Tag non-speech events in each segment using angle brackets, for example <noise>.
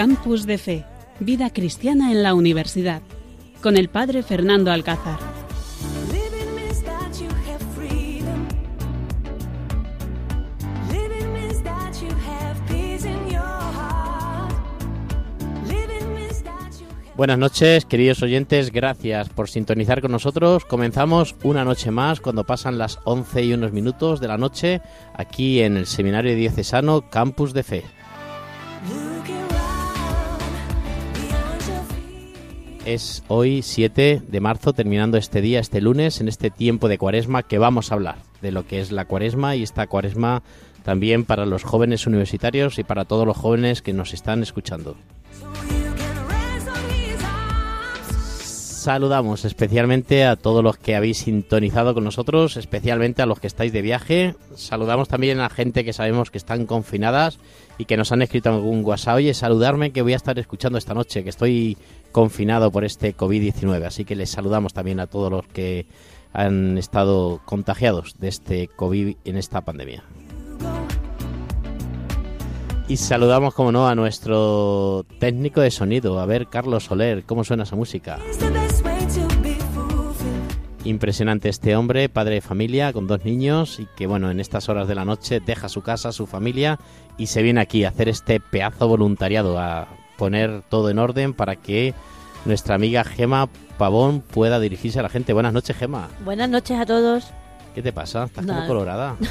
Campus de Fe, Vida Cristiana en la Universidad, con el Padre Fernando Alcázar. Buenas noches, queridos oyentes, gracias por sintonizar con nosotros. Comenzamos una noche más cuando pasan las 11 y unos minutos de la noche aquí en el Seminario Diocesano Campus de Fe. Es hoy 7 de marzo, terminando este día, este lunes, en este tiempo de cuaresma que vamos a hablar de lo que es la cuaresma y esta cuaresma también para los jóvenes universitarios y para todos los jóvenes que nos están escuchando. Saludamos especialmente a todos los que habéis sintonizado con nosotros, especialmente a los que estáis de viaje. Saludamos también a gente que sabemos que están confinadas y que nos han escrito algún WhatsApp. Oye, saludarme que voy a estar escuchando esta noche, que estoy confinado por este COVID-19. Así que les saludamos también a todos los que han estado contagiados de este COVID en esta pandemia. Y saludamos, como no, a nuestro técnico de sonido. A ver, Carlos Soler, ¿cómo suena esa música? Impresionante este hombre, padre de familia, con dos niños y que, bueno, en estas horas de la noche deja su casa, su familia y se viene aquí a hacer este pedazo voluntariado, a poner todo en orden para que nuestra amiga Gema Pavón pueda dirigirse a la gente. Buenas noches, Gema. Buenas noches a todos. ¿Qué te pasa? ¿Estás como colorada? <laughs>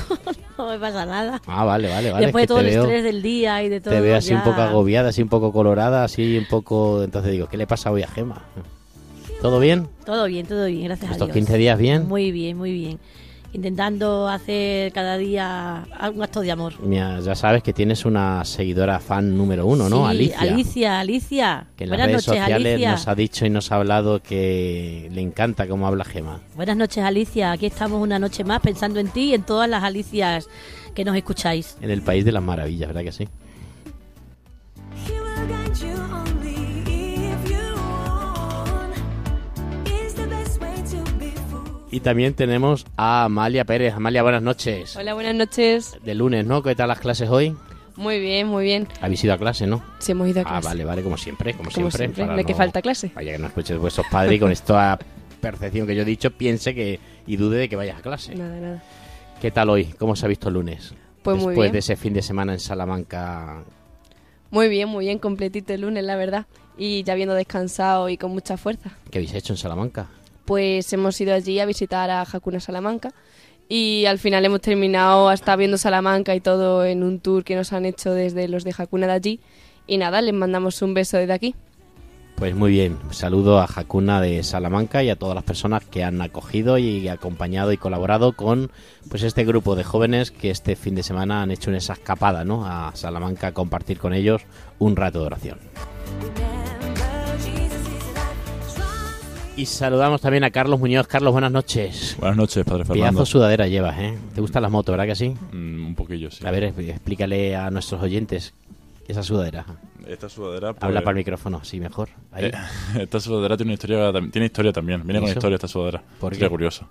No, no me pasa nada. Ah, vale, vale, vale. Después de todo el estrés del día y de todo. Te veo así un poco agobiada, así un poco colorada, así un poco... Entonces digo, ¿qué le pasa hoy a Gema? ¿Todo bien? Todo bien, todo bien, gracias a Dios. ¿Estos 15 días bien? Muy bien, muy bien intentando hacer cada día un acto de amor. Mira, ya sabes que tienes una seguidora fan número uno, ¿no? Alicia. Alicia, Alicia. Que en las redes sociales nos ha dicho y nos ha hablado que le encanta cómo habla Gema. Buenas noches, Alicia. Aquí estamos una noche más pensando en ti y en todas las Alicias que nos escucháis. En el país de las maravillas, ¿verdad que sí? Y también tenemos a Amalia Pérez. Amalia, buenas noches. Hola, buenas noches. De lunes, ¿no? ¿Qué tal las clases hoy? Muy bien, muy bien. ¿Habéis ido a clase, no? Sí, hemos ido a ah, clase. Ah, vale, vale, como siempre, como, siempre. ¿De qué falta clase? Vaya que no escuches vuestros padres y con esta percepción que yo he dicho piense que y dude de que vayas a clase. Nada, nada. ¿Qué tal hoy? ¿Cómo se ha visto el lunes? Pues Después muy bien. de ese fin de semana en Salamanca. Muy bien, muy bien, completito el lunes, la verdad. Y ya habiendo descansado y con mucha fuerza. ¿Qué habéis hecho en Salamanca? Pues hemos ido allí a visitar a Hakuna Salamanca y al final hemos terminado hasta viendo Salamanca y todo en un tour que nos han hecho desde los de Hakuna de allí y nada, les mandamos un beso desde aquí. Pues muy bien, saludo a Hakuna de Salamanca y a todas las personas que han acogido y acompañado y colaborado con pues este grupo de jóvenes que este fin de semana han hecho esa escapada ¿no? a Salamanca a compartir con ellos un rato de oración. Y saludamos también a Carlos Muñoz. Carlos, buenas noches. Buenas noches, padre Fernando. Piazo sudadera llevas, ¿eh? ¿Te gustan las motos, verdad que sí? Mm, un poquillo, sí. A ver, explícale a nuestros oyentes esa sudadera. Esta sudadera... Pues, Habla para el micrófono, sí, mejor. Ahí. Eh, <laughs> esta sudadera tiene, una historia, tiene historia también. Viene con historia esta sudadera. ¿Por Sería qué? curioso.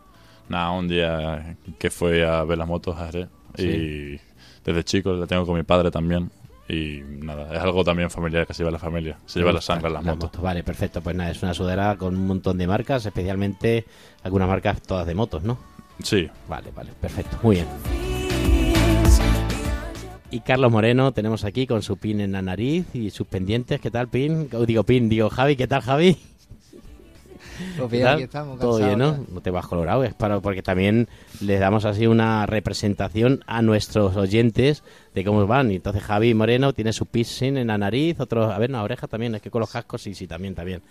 Nada, un día que fue a ver las motos a Jerez y desde chico la tengo con mi padre también. Y nada, es algo también familiar que se lleva la familia. Se lleva la sangre en las motos. Vale, perfecto. Pues nada, es una sudadera con un montón de marcas, especialmente algunas marcas todas de motos, ¿no? Sí. Vale, vale, perfecto. Muy bien. Y Carlos Moreno tenemos aquí con su pin en la nariz y sus pendientes. ¿Qué tal, pin? Digo, pin, digo, Javi, ¿qué tal, Javi? Pues ¿Qué bien, aquí estamos, Todo bien, ¿no? No te vas colorado, es para porque también les damos así una representación a nuestros oyentes de cómo van. Y entonces Javi Moreno tiene su piercing en la nariz, otro, a ver, en la oreja también, es que con los cascos sí, sí, también, también.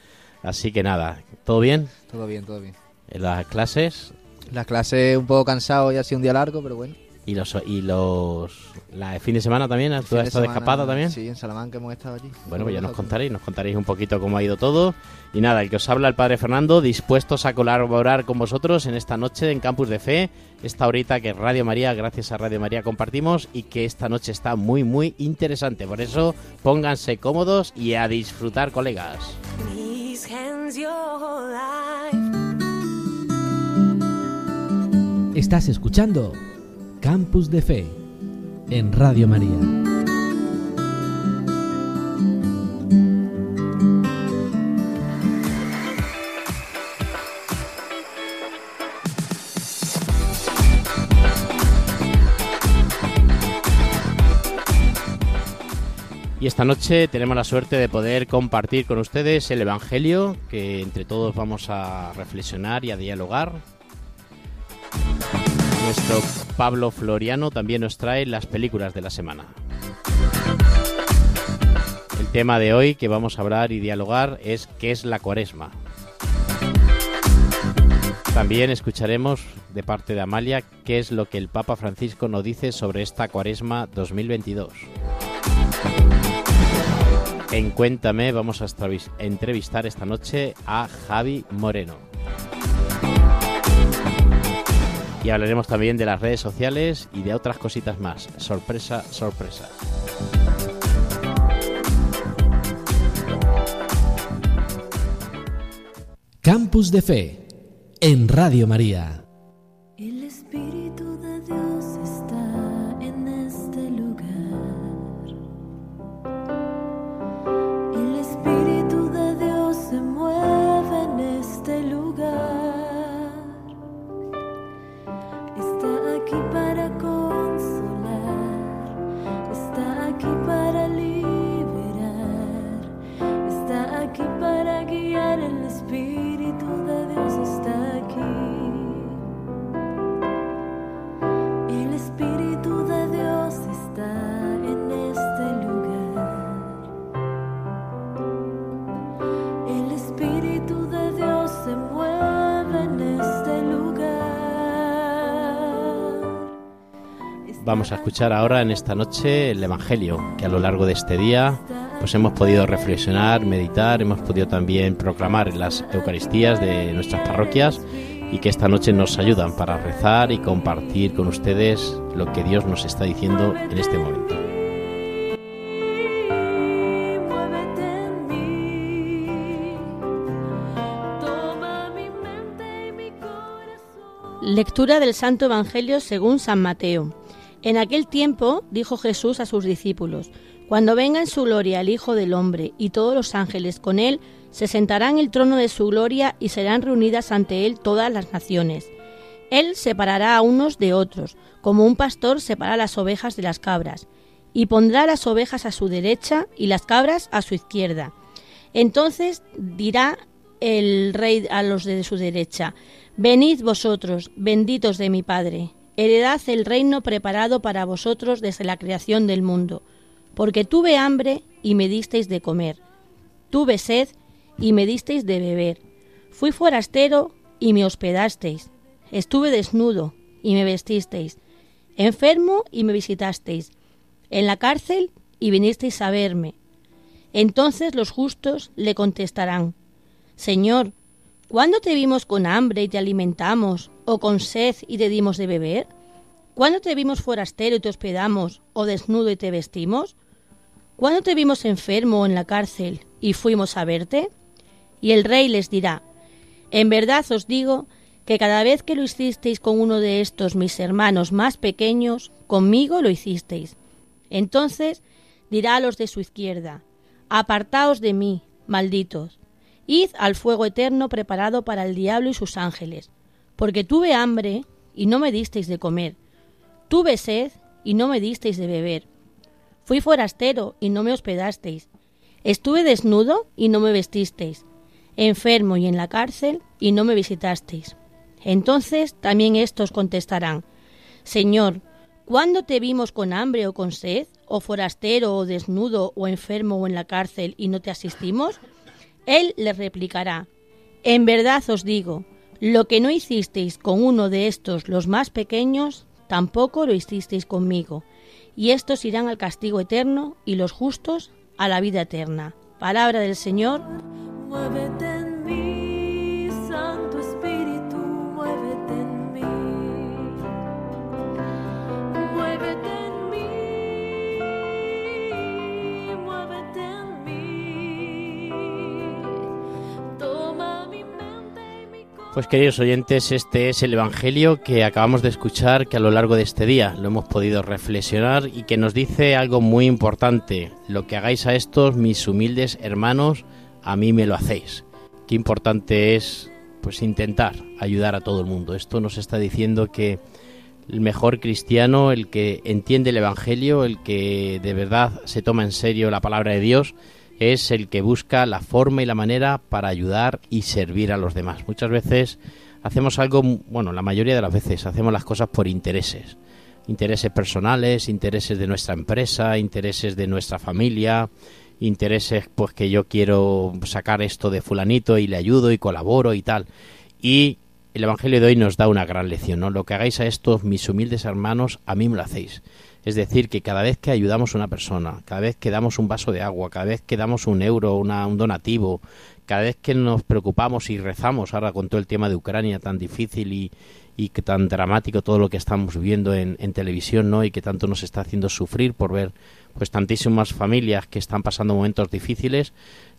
Así que nada, ¿todo bien? Todo bien, todo bien. En las clases Las clases un poco cansado, ya ha sido un día largo, pero bueno. Y los y los la fin de semana también, ¿tú has estado de escapada también? Sí, en Salamanca hemos estado allí. Bueno, pues ya nos contaréis, nos contaréis un poquito cómo ha ido todo. Y nada, el que os habla el Padre Fernando, dispuestos a colaborar con vosotros en esta noche en Campus de Fe, esta horita que Radio María, gracias a Radio María compartimos y que esta noche está muy, muy interesante. Por eso, pónganse cómodos y a disfrutar, colegas. Estás escuchando Campus de Fe en Radio María. Y esta noche tenemos la suerte de poder compartir con ustedes el Evangelio que entre todos vamos a reflexionar y a dialogar nuestro Pablo Floriano también nos trae las películas de la semana. El tema de hoy que vamos a hablar y dialogar es ¿qué es la cuaresma? También escucharemos de parte de Amalia qué es lo que el Papa Francisco nos dice sobre esta cuaresma 2022. En Cuéntame vamos a entrevistar esta noche a Javi Moreno. Y hablaremos también de las redes sociales y de otras cositas más. Sorpresa, sorpresa. Campus de Fe en Radio María. Vamos a escuchar ahora en esta noche el Evangelio, que a lo largo de este día pues hemos podido reflexionar, meditar, hemos podido también proclamar en las Eucaristías de nuestras parroquias y que esta noche nos ayudan para rezar y compartir con ustedes lo que Dios nos está diciendo en este momento. Lectura del Santo Evangelio según San Mateo. En aquel tiempo dijo Jesús a sus discípulos, Cuando venga en su gloria el Hijo del Hombre y todos los ángeles con él, se sentará en el trono de su gloria y serán reunidas ante él todas las naciones. Él separará a unos de otros, como un pastor separa las ovejas de las cabras, y pondrá las ovejas a su derecha y las cabras a su izquierda. Entonces dirá el rey a los de su derecha, Venid vosotros, benditos de mi Padre, heredad el reino preparado para vosotros desde la creación del mundo, porque tuve hambre y me disteis de comer, tuve sed y me disteis de beber, fui forastero y me hospedasteis, estuve desnudo y me vestisteis, enfermo y me visitasteis, en la cárcel y vinisteis a verme. Entonces los justos le contestarán, Señor, ¿cuándo te vimos con hambre y te alimentamos, o con sed y te dimos de beber? ¿Cuándo te vimos forastero y te hospedamos, o desnudo y te vestimos? ¿Cuándo te vimos enfermo o en la cárcel y fuimos a verte? Y el rey les dirá, En verdad os digo que cada vez que lo hicisteis con uno de estos mis hermanos más pequeños, conmigo lo hicisteis. Entonces dirá a los de su izquierda, Apartaos de mí, malditos, id al fuego eterno preparado para el diablo y sus ángeles, porque tuve hambre y no me disteis de comer, tuve sed y no me disteis de beber, fui forastero y no me hospedasteis, estuve desnudo y no me vestisteis, enfermo y en la cárcel y no me visitasteis. Entonces también éstos contestarán, Señor, ¿cuándo te vimos con hambre o con sed, o forastero o desnudo o enfermo o en la cárcel y no te asistimos? Él les replicará, En verdad os digo, lo que no hicisteis con uno de estos los más pequeños, tampoco lo hicisteis conmigo. Y estos irán al castigo eterno y los justos a la vida eterna. Palabra del Señor. Pues queridos oyentes, este es el Evangelio que acabamos de escuchar, que a lo largo de este día lo hemos podido reflexionar y que nos dice algo muy importante. Lo que hagáis a estos, mis humildes hermanos, a mí me lo hacéis. Qué importante es pues intentar ayudar a todo el mundo. Esto nos está diciendo que el mejor cristiano, el que entiende el Evangelio, el que de verdad se toma en serio la palabra de Dios, es el que busca la forma y la manera para ayudar y servir a los demás. Muchas veces hacemos algo, bueno, la mayoría de las veces hacemos las cosas por intereses. Intereses personales, intereses de nuestra empresa, intereses de nuestra familia, intereses pues que yo quiero sacar esto de fulanito y le ayudo y colaboro y tal. Y el Evangelio de hoy nos da una gran lección, ¿no? Lo que hagáis a estos mis humildes hermanos, a mí me lo hacéis. Es decir, que cada vez que ayudamos a una persona, cada vez que damos un vaso de agua, cada vez que damos un euro, una, un donativo, cada vez que nos preocupamos y rezamos ahora con todo el tema de Ucrania tan difícil y, que tan dramático todo lo que estamos viendo en, en televisión, ¿no? Y que tanto nos está haciendo sufrir por ver pues tantísimas familias que están pasando momentos difíciles,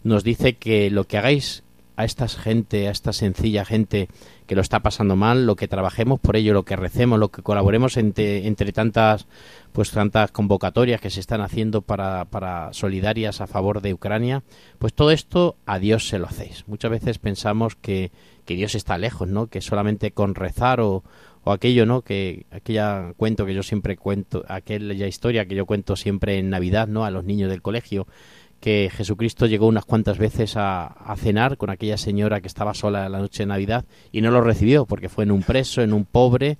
nos dice que lo que hagáis a esta gente, a esta sencilla gente que lo está pasando mal, lo que trabajemos por ello, lo que recemos, lo que colaboremos entre, entre tantas pues tantas convocatorias que se están haciendo para, para solidarias a favor de Ucrania, pues todo esto a Dios se lo hacéis. Muchas veces pensamos que, que Dios está lejos, ¿no? Que solamente con rezar o, o aquello, ¿no? Que aquella cuento que yo siempre cuento, aquella historia que yo cuento siempre en Navidad, ¿no? A los niños del colegio, que Jesucristo llegó unas cuantas veces a, cenar con aquella señora que estaba sola la noche de Navidad y no lo recibió porque fue en un preso, en un pobre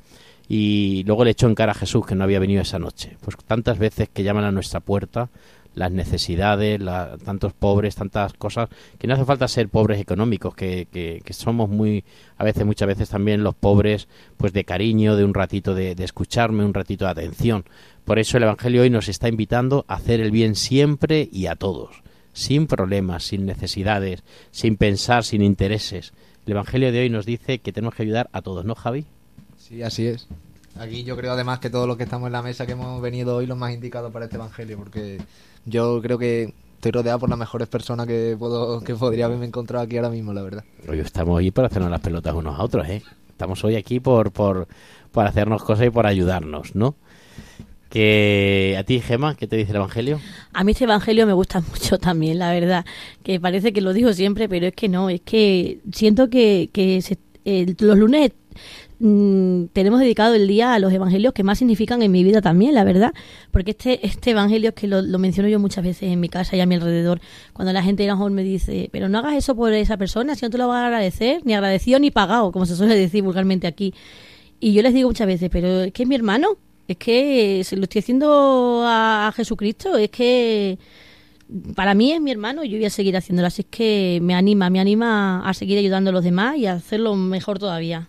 y luego le echó en cara a Jesús que no había venido esa noche. Pues tantas veces que llaman a nuestra puerta las necesidades, la, tantos pobres, tantas cosas, que no hace falta ser pobres económicos, que, que, que, somos muy, a veces, muchas veces también los pobres, pues de cariño, de un ratito de, de escucharme, un ratito de atención. Por eso el Evangelio hoy nos está invitando a hacer el bien siempre y a todos, sin problemas, sin necesidades, sin pensar, sin intereses. El Evangelio de hoy nos dice que tenemos que ayudar a todos, ¿no, Javi? Sí, así es. Aquí yo creo además que todos los que estamos en la mesa que hemos venido hoy los más indicados para este Evangelio, porque yo creo que estoy rodeado por las mejores personas que puedo que podría haberme encontrado aquí ahora mismo, la verdad. Hoy estamos ahí para hacernos las pelotas unos a otros, ¿eh? Estamos hoy aquí por, por, por hacernos cosas y por ayudarnos, ¿no? Que a ti, Gema, ¿qué te dice el Evangelio? A mí este Evangelio me gusta <laughs> mucho también, la verdad. Que parece que lo digo siempre, pero es que no. Es que siento que, que se, eh, los lunes mmm, tenemos dedicado el día a los evangelios que más significan en mi vida también, la verdad. Porque este, este evangelio es que lo, menciono yo muchas veces en mi casa y a mi alrededor, cuando la gente a lo mejor me dice, pero no hagas eso por esa persona, si no te lo vas a agradecer, ni agradecido ni pagado, como se suele decir vulgarmente aquí. Y yo les digo muchas veces, pero es que es mi hermano, es que se lo estoy haciendo a, a Jesucristo, es que para mí es mi hermano y yo voy a seguir haciéndolo. Así es que me anima, me anima a seguir ayudando a los demás y a hacerlo mejor todavía.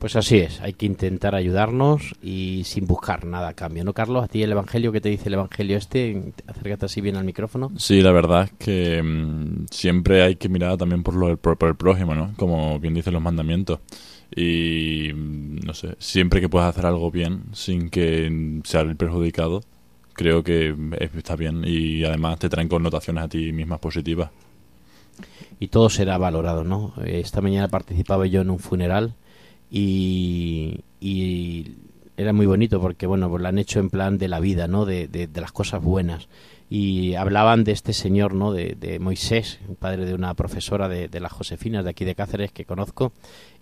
Pues así es, hay que intentar ayudarnos y sin buscar nada a cambio, ¿no, Carlos? ¿A ti el Evangelio, qué te dice el Evangelio este? Acércate así bien al micrófono. Sí, la verdad es que mmm, siempre hay que mirar también por, lo, por, por el prójimo, ¿no? Como bien dicen los mandamientos y no sé, siempre que puedas hacer algo bien sin que sea el perjudicado, creo que está bien y además te traen connotaciones a ti mismas positivas. Y todo será valorado, ¿no? Esta mañana participaba yo en un funeral y, era muy bonito porque, bueno, pues lo han hecho en plan de la vida, ¿no? De, de, las cosas buenas. Y hablaban de este señor, ¿no? De, de Moisés, padre de una profesora de, de las Josefinas de aquí de Cáceres que conozco,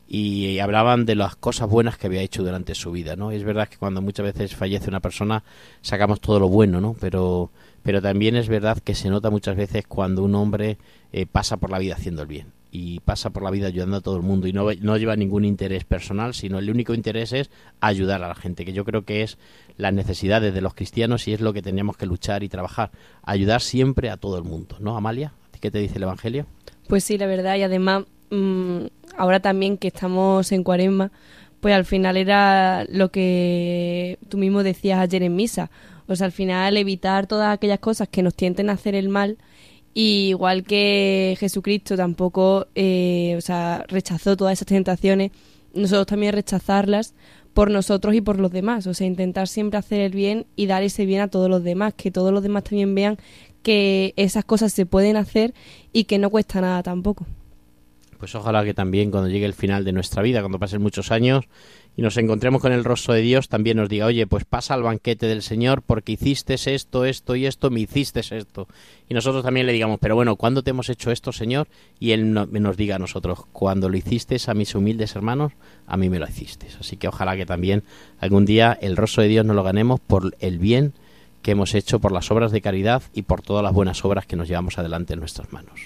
y hablaban de las cosas buenas que había hecho durante su vida, ¿no? Es verdad que cuando muchas veces fallece una persona sacamos todo lo bueno, ¿no? Pero, pero también es verdad que se nota muchas veces cuando un hombre eh, pasa por la vida haciendo el bien y pasa por la vida ayudando a todo el mundo y no, no lleva ningún interés personal, sino el único interés es ayudar a la gente, que yo creo que es las necesidades de los cristianos y es lo que tenemos que luchar y trabajar, ayudar siempre a todo el mundo, ¿no, Amalia? ¿A ti qué te dice el Evangelio? Pues sí, la verdad, y además mmm, ahora también que estamos en cuaresma, pues al final era lo que tú mismo decías ayer en misa. O sea, al final evitar todas aquellas cosas que nos tienten a hacer el mal. Y igual que Jesucristo tampoco, eh, o sea, rechazó todas esas tentaciones, nosotros también rechazarlas por nosotros y por los demás. O sea, intentar siempre hacer el bien y dar ese bien a todos los demás, que todos los demás también vean que esas cosas se pueden hacer y que no cuesta nada tampoco. Pues ojalá que también cuando llegue el final de nuestra vida, cuando pasen muchos años y nos encontremos con el rostro de Dios, también nos diga, oye, pues pasa al banquete del Señor porque hiciste esto, esto y esto, me hiciste esto. Y nosotros también le digamos, pero bueno, ¿cuándo te hemos hecho esto, Señor? Y Él no- nos diga a nosotros, cuando lo hiciste a mis humildes hermanos, a mí me lo hiciste. Así que ojalá que también algún día el rostro de Dios nos lo ganemos por el bien que hemos hecho, por las obras de caridad y por todas las buenas obras que nos llevamos adelante en nuestras manos.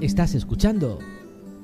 Estás escuchando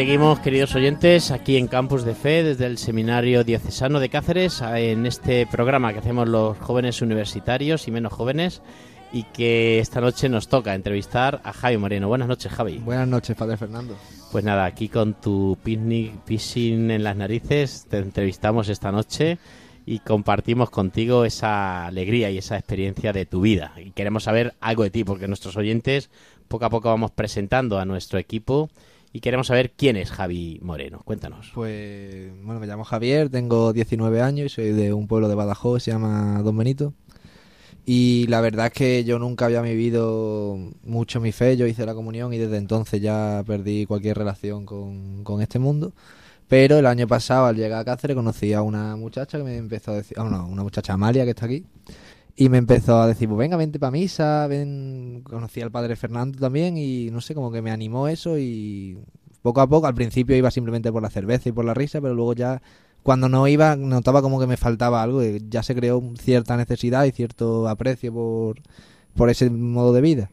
Seguimos, queridos oyentes, aquí en Campus de Fe, desde el Seminario Diocesano de Cáceres, en este programa que hacemos los jóvenes universitarios y menos jóvenes, y que esta noche nos toca entrevistar a Javi Moreno. Buenas noches, Javi. Buenas noches, Padre Fernando. Pues nada, aquí con tu picnic piscine en las narices, te entrevistamos esta noche y compartimos contigo esa alegría y esa experiencia de tu vida. Y queremos saber algo de ti, porque nuestros oyentes poco a poco vamos presentando a nuestro equipo y queremos saber quién es Javi Moreno. Cuéntanos. Pues, bueno, me llamo Javier, tengo 19 años y soy de un pueblo de Badajoz, se llama Don Benito. Y la verdad es que yo nunca había vivido mucho mi fe, yo hice la comunión y desde entonces ya perdí cualquier relación con, con este mundo. Pero el año pasado, al llegar a Cáceres, conocí a una muchacha que me empezó a decir, ah, no, una muchacha Amalia que está aquí, y me empezó a decir, pues venga, vente para misa, ven, conocí al padre Fernando también y no sé, como que me animó eso y poco a poco, al principio iba simplemente por la cerveza y por la risa, pero luego ya cuando no iba notaba como que me faltaba algo, ya se creó cierta necesidad y cierto aprecio por, por ese modo de vida.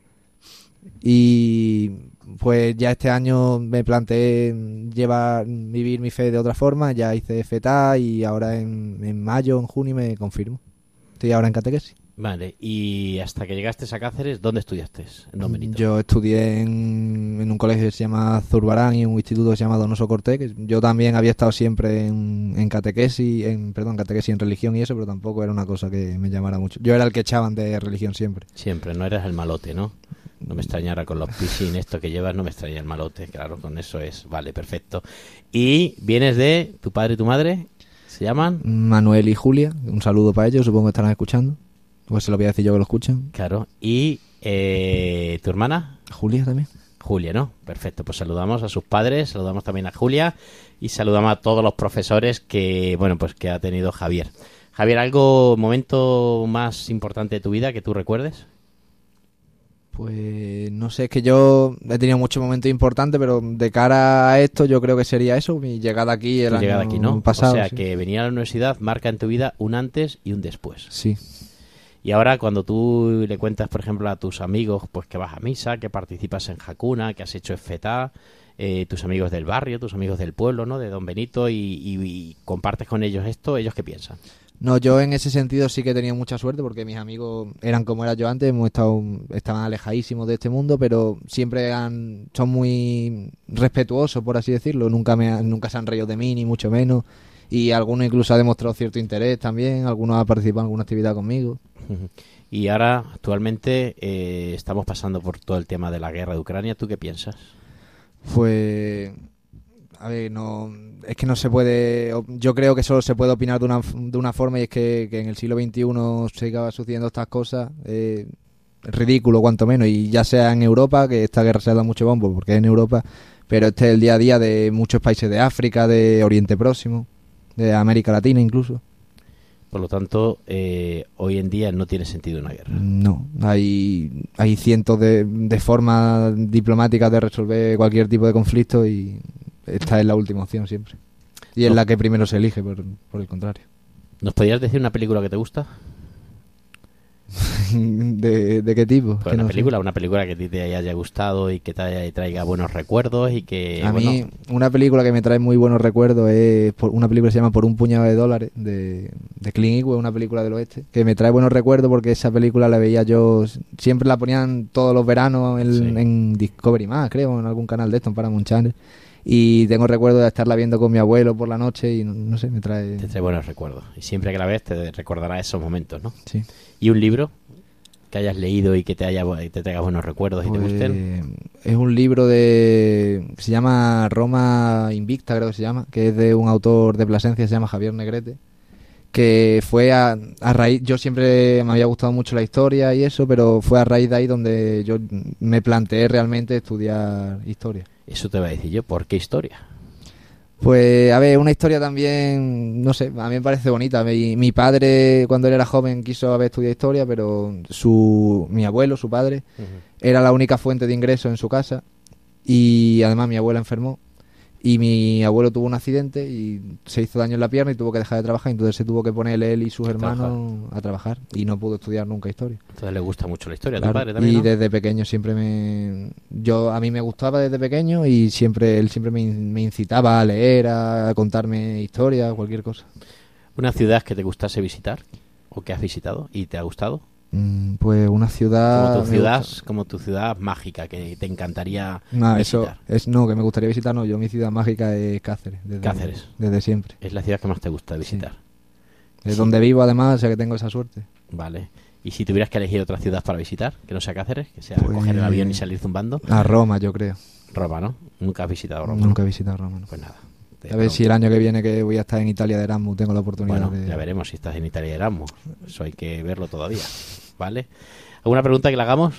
Y pues ya este año me planteé llevar, vivir mi fe de otra forma, ya hice FETA y ahora en, en mayo, en junio me confirmo. Estoy ahora en catequesis. Vale, y hasta que llegaste a Cáceres, ¿dónde estudiaste? En Don Benito. Yo estudié en, en un colegio que se llama Zurbarán y un instituto que se llama Donoso Cortés. Yo también había estado siempre en, en catequesis, en, perdón, catequesis en religión y eso, pero tampoco era una cosa que me llamara mucho. Yo era el que echaban de religión siempre. Siempre, no eres el malote, ¿no? No me extrañara con los piscines esto que llevas, no me extraña el malote, claro, con eso es, vale, perfecto. Y vienes de tu padre y tu madre, ¿se llaman? Manuel y Julia, un saludo para ellos, supongo que estarán escuchando. Pues se lo voy a decir yo que lo escuchan. Claro, y eh, tu hermana, Julia también. Julia, ¿no? Perfecto, pues saludamos a sus padres, saludamos también a Julia y saludamos a todos los profesores que, bueno, pues que ha tenido Javier. Javier, ¿algo, momento más importante de tu vida que tú recuerdes? Pues no sé, es que yo he tenido muchos momentos importantes, pero de cara a esto yo creo que sería eso, mi llegada aquí el Tu año llegada aquí, ¿no? pasado. o sea, sí. que venir a la universidad marca en tu vida un antes y un después. Sí. Y ahora cuando tú le cuentas, por ejemplo, a tus amigos, pues que vas a misa, que participas en Hakuna, que has hecho FETA, eh, tus amigos del barrio, tus amigos del pueblo, ¿no? De Don Benito, y, y- y compartes con ellos esto, ¿ellos qué piensan? No, yo en ese sentido sí que he tenido mucha suerte porque mis amigos eran como era yo antes, hemos estado, estaban alejadísimos de este mundo, pero siempre han, son muy respetuosos, por así decirlo. Nunca, me, nunca se han reído de mí, ni mucho menos. Y alguno incluso ha demostrado cierto interés también, algunos ha participado en alguna actividad conmigo. <laughs> Y ahora, actualmente, eh, estamos pasando por todo el tema de la guerra de Ucrania. ¿Tú qué piensas? Pues, a ver, no, es que no se puede, yo creo que solo se puede opinar de una, de una forma y es que, que en el siglo XXI siga sucediendo estas cosas, eh, ridículo cuanto menos, y ya sea en Europa, que esta guerra se ha dado mucho bombo porque es en Europa, pero este es el día a día de muchos países de África, de Oriente Próximo, de América Latina incluso. Por lo tanto, eh, hoy en día no tiene sentido una guerra. No, hay, hay cientos de, de formas diplomáticas de resolver cualquier tipo de conflicto y esta es la última opción siempre. Y es No. la que primero se elige, por, por el contrario. ¿Nos podrías decir una película que te gusta? <laughs> ¿De, de qué tipo? Pues una no sé. película, una película que te haya gustado y que te haya- traiga buenos recuerdos y que... A bueno, mí, una película que me trae muy buenos recuerdos es por- una película que se llama Por un puñado de dólares, de, de Clint Eastwood, una película del oeste, que me trae buenos recuerdos porque esa película la veía yo, siempre la ponían todos los veranos en, Sí. en Discovery más, creo, en algún canal de esto, en Paramount Channel. Y tengo recuerdo de estarla viendo con mi abuelo por la noche y no, no sé, me trae... te trae buenos recuerdos. Y siempre que la ves te recordará esos momentos, ¿no? Sí. ¿Y un libro que hayas leído y que te, haya, y te traiga buenos recuerdos y te Pues, gusten? Es un libro de. Se llama Roma Invicta, creo que se llama. Que es de un autor de Plasencia, se llama Javier Negrete. Que fue a, a raíz. Yo siempre me había gustado mucho la historia y eso, pero fue a raíz de ahí donde yo me planteé realmente estudiar historia. Eso te va a decir yo. ¿Por qué historia? Pues, a ver, una historia también, no sé, a mí me parece bonita. Mi, mi padre, cuando él era joven, quiso haber estudiado historia, pero su, mi abuelo, su padre, era la única fuente de ingreso en su casa y además mi abuela enfermó y mi abuelo tuvo un accidente y se hizo daño en la pierna y tuvo que dejar de trabajar, entonces se tuvo que poner él y sus hermanos a trabajar y no pudo estudiar nunca historia. Entonces le gusta mucho la historia a tu padre también, y ¿no? desde pequeño siempre me yo a mí me gustaba desde pequeño y siempre él siempre me, me incitaba a leer, a contarme historias, cualquier cosa. ¿Una ciudad que te gustase visitar? ¿O que has visitado y te ha gustado? Mm, Pues una ciudad como tu ciudad, como tu ciudad mágica que te encantaría No, eso visitar. es no, que me gustaría visitar, no, yo mi ciudad mágica es Cáceres, desde, Cáceres. desde siempre. Es la ciudad que más te gusta visitar. Es Sí. donde vivo además, o sea que tengo esa suerte. Vale. ¿Y si tuvieras que elegir otra ciudad para visitar, que no sea Cáceres, que sea Pues- coger el avión y salir zumbando? A Roma, yo creo. Roma, ¿no? Nunca has visitado Roma. Nunca ¿no? he visitado Roma. no. Pues nada. Te A ver si el año que viene que voy a estar en Italia de Erasmus tengo la oportunidad Bueno, de... ya veremos si estás en Italia y Erasmus. Eso hay que verlo todavía. ¿Vale? ¿Alguna pregunta que le hagamos?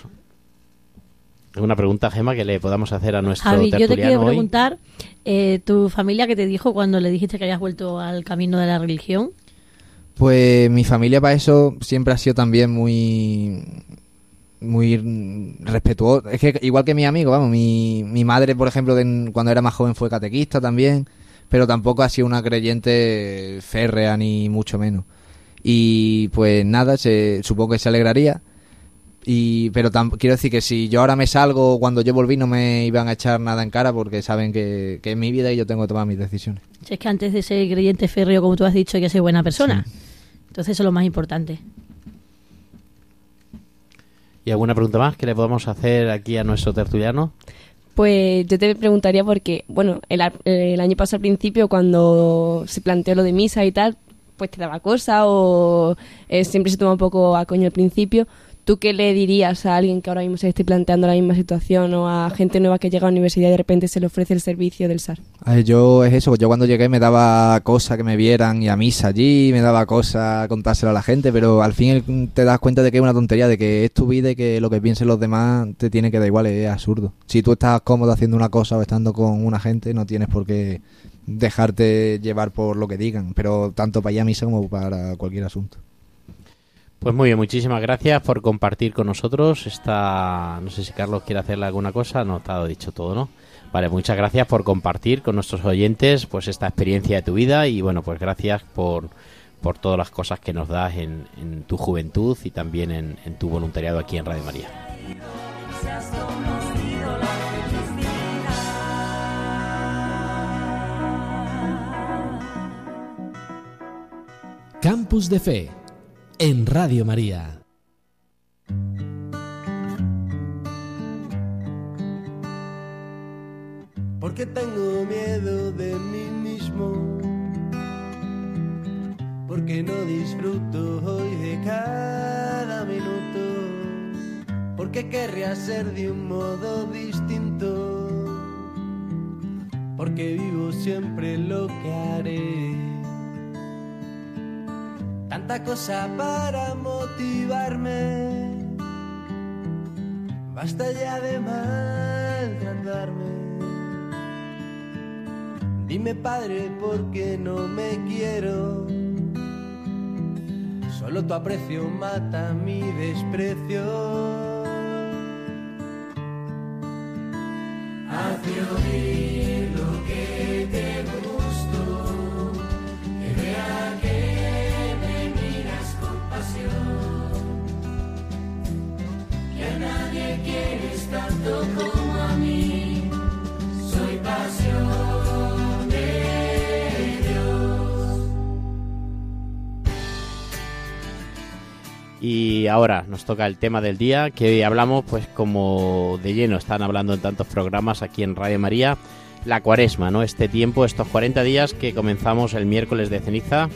¿Alguna pregunta, Gema, que le podamos hacer a nuestro Javi, yo te quiero hoy? preguntar, eh, ¿tu familia qué te dijo cuando le dijiste que habías vuelto al camino de la religión? Pues mi familia para eso siempre ha sido también muy muy respetuoso. Es que igual que mi amigo, vamos, mi, mi madre, por ejemplo, de- cuando era más joven fue catequista también, pero tampoco ha sido una creyente férrea ni mucho menos. Y pues nada, se, supongo que se alegraría. Y, pero tam- quiero decir que si yo ahora me salgo, cuando yo volví no me iban a echar nada en cara porque saben que, que es mi vida y yo tengo que tomar mis decisiones. Si es que antes de ser creyente férreo, como tú has dicho, hay que ser buena persona. Entonces eso es lo más importante. ¿Y alguna pregunta más que le podamos hacer aquí a nuestro tertuliano? Pues yo te preguntaría porque, bueno, el, el año pasado al principio cuando se planteó lo de misa y tal, pues te daba cosa o eh, siempre se toma un poco a coño al principio. ¿Tú qué le dirías a alguien que ahora mismo se esté planteando la misma situación o a gente nueva que llega a la universidad y de repente se le ofrece el servicio del SAR? Yo es eso, yo cuando llegué me daba cosa que me vieran y a misa allí, me daba cosa contárselo a la gente, pero al fin te das cuenta de que es una tontería, de que es tu vida y que lo que piensen los demás te tiene que dar igual, es absurdo. Si tú estás cómodo haciendo una cosa o estando con una gente, no tienes por qué dejarte llevar por lo que digan, pero tanto para ir a misa como para cualquier asunto. Pues muy bien, muchísimas gracias por compartir con nosotros esta... No sé si Carlos quiere hacerle alguna cosa, no, ha dicho todo, ¿no? Vale, muchas gracias por compartir con nuestros oyentes pues esta experiencia de tu vida y bueno, pues gracias por, por todas las cosas que nos das en, en tu juventud y también en, en tu voluntariado aquí en Radio María. Campus de Fe en Radio María. porque tengo miedo de mí mismo, porque no disfruto hoy de cada minuto, porque querría ser de un modo distinto, porque vivo siempre lo que haré. Tanta cosa para motivarme, basta ya de maltratarme. Dime padre por qué no me quiero. Solo tu aprecio mata mi desprecio. Hazme Y ahora nos toca el tema del día, que hoy hablamos pues como de lleno están hablando en tantos programas aquí en Radio María, la cuaresma, ¿no? Este tiempo, estos 40 días que comenzamos el miércoles de ceniza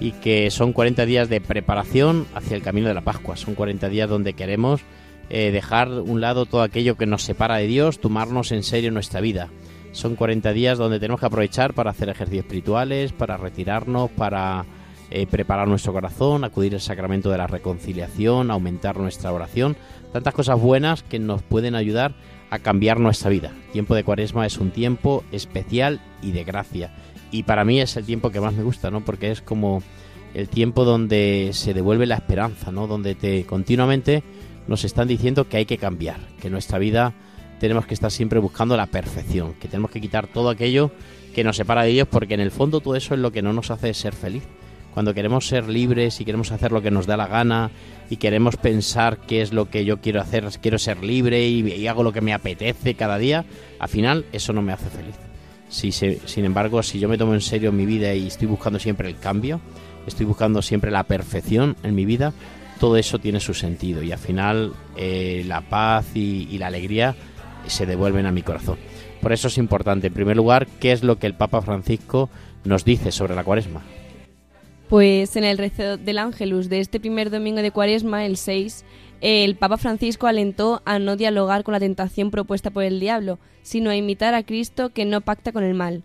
y que son 40 días de preparación hacia el camino de la Pascua. Son 40 días donde queremos eh, dejar un lado todo aquello que nos separa de Dios, tomarnos en serio nuestra vida. Son 40 días donde tenemos que aprovechar para hacer ejercicios espirituales, para retirarnos, para eh, preparar nuestro corazón, acudir al sacramento de la reconciliación, aumentar nuestra oración, tantas cosas buenas que nos pueden ayudar a cambiar nuestra vida. El tiempo de Cuaresma es un tiempo especial y de gracia. Y para mí es el tiempo que más me gusta, ¿no? Porque es como el tiempo donde se devuelve la esperanza, ¿no? Donde te continuamente nos están diciendo que hay que cambiar, que nuestra vida tenemos que estar siempre buscando la perfección, que tenemos que quitar todo aquello que nos separa de Dios, porque en el fondo todo eso es lo que no nos hace ser feliz cuando queremos ser libres y queremos hacer lo que nos da la gana y queremos pensar qué es lo que yo quiero hacer, quiero ser libre y, hago lo que me apetece cada día, al final eso no me hace feliz. Si sin embargo, si yo me tomo en serio mi vida y estoy buscando siempre el cambio, estoy buscando siempre la perfección en mi vida, todo eso tiene su sentido y al final eh, la paz y, y la alegría se devuelven a mi corazón. Por eso es importante, en primer lugar, qué es lo que el Papa Francisco nos dice sobre la cuaresma. Pues en el rezo del Ángelus de este primer domingo de Cuaresma, el 6, el Papa Francisco alentó a no dialogar con la tentación propuesta por el diablo, sino a imitar a Cristo que no pacta con el mal.